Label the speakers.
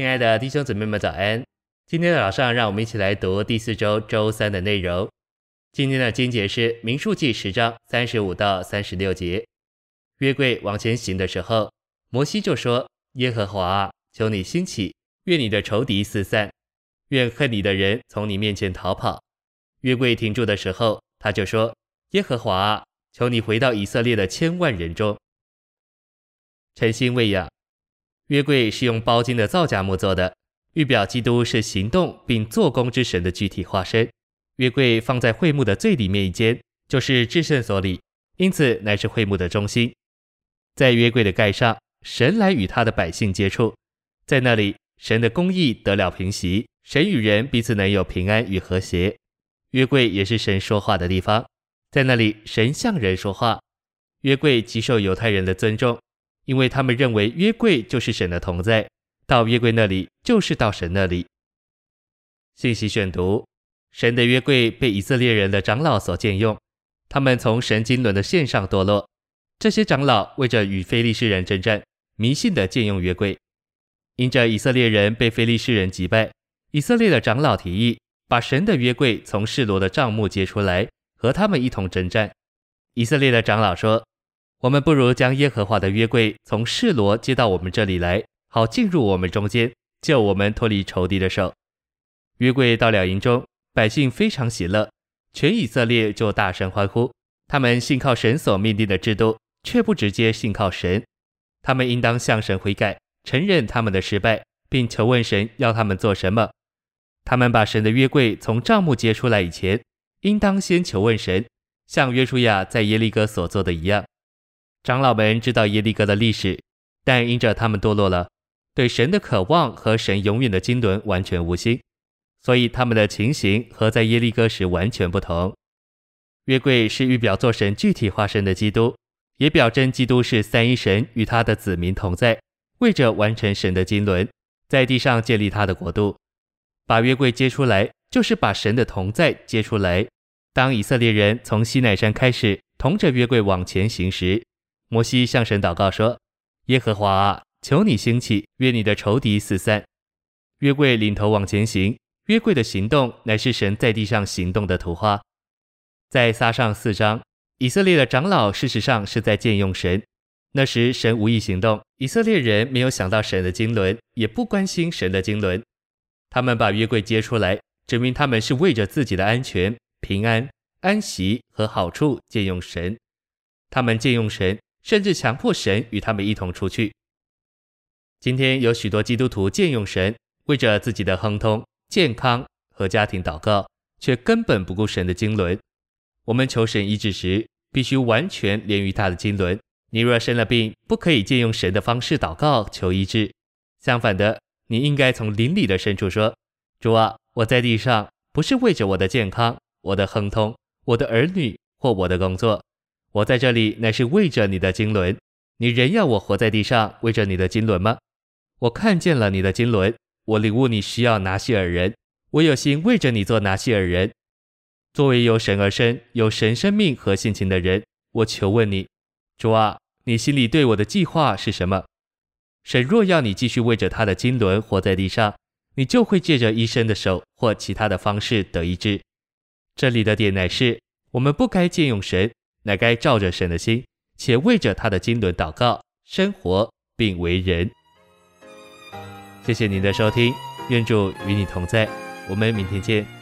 Speaker 1: 亲爱的弟兄姊妹们，早安！今天的早上，让我们一起来读第四周周三的内容。今天的经节是民数记十章三十五到三十六节。约柜往前行的时候，摩西就说：“耶和华啊，求你兴起，愿你的仇敌四散，愿恨你的人从你面前逃跑。”约柜停住的时候，他就说：“耶和华啊，求你回到以色列的千万人中。”诚心喂养。约柜是用包金的皂荚木做的，预表基督是行动并做工之神的具体化身。约柜放在会幕的最里面一间，就是至圣所里，因此乃是会幕的中心。在约柜的盖上，神来与他的百姓接触，在那里，神的公义得了平息，神与人彼此能有平安与和谐。约柜也是神说话的地方，在那里，神向人说话。约柜极受犹太人的尊重。因为他们认为约柜就是神的同在，到约柜那里就是到神那里。信息选读：神的约柜被以色列人的长老所借用，他们从神经纶的线上堕落。这些长老为着与非利士人征战，迷信的借用约柜。因着以色列人被非利士人击败，以色列的长老提议把神的约柜从示罗的帐幕接出来，和他们一同征战。以色列的长老说。我们不如将耶和华的约柜从示罗接到我们这里来，好进入我们中间，救我们脱离仇敌的手。约柜到了营中，百姓非常喜乐，全以色列就大声欢呼。他们信靠神所命定的制度，却不直接信靠神。他们应当向神悔改，承认他们的失败，并求问神要他们做什么。他们把神的约柜从帐幕接出来以前，应当先求问神，像约书亚在耶利哥所做的一样。长老们知道耶利哥的历史，但因着他们堕落了，对神的渴望和神永远的经纶完全无心，所以他们的情形和在耶利哥时完全不同。约柜是预表作神具体化身的基督，也表征基督是三一神与他的子民同在，为着完成神的经纶，在地上建立他的国度。把约柜接出来，就是把神的同在接出来。当以色列人从西乃山开始，同着约柜往前行时，摩西向神祷告说：“耶和华啊，求你兴起，愿你的仇敌四散。”约柜领头往前行，约柜的行动乃是神在地上行动的图画。在撒上四章，以色列的长老事实上是在借用神。那时神无意行动，以色列人没有想到神的经纶，也不关心神的经纶。他们把约柜接出来，证明他们是为着自己的安全、平安、安息和好处借用神。他们借用神。甚至强迫神与他们一同出去。今天有许多基督徒借用神，为着自己的亨通、健康和家庭祷告，却根本不顾神的经纶。我们求神医治时，必须完全连于他的经纶。你若生了病，不可以借用神的方式祷告求医治。相反的，你应该从灵里的深处说：“主啊，我在地上不是为着我的健康、我的亨通、我的儿女或我的工作。”我在这里乃是为着你的经纶，你仍要我活在地上为着你的经纶吗？我看见了你的经纶，我领悟你需要拿细耳人，我有心为着你做拿细耳人。作为由神而生、有神生命和性情的人，我求问你，主啊，你心里对我的计划是什么？神若要你继续为着他的经纶活在地上，你就会借着医生的手或其他的方式得医治。这里的点乃是，我们不该借用神。乃该照着神的心，且为着他的经纶祷告、生活并为人。谢谢您的收听，愿主与你同在，我们明天见。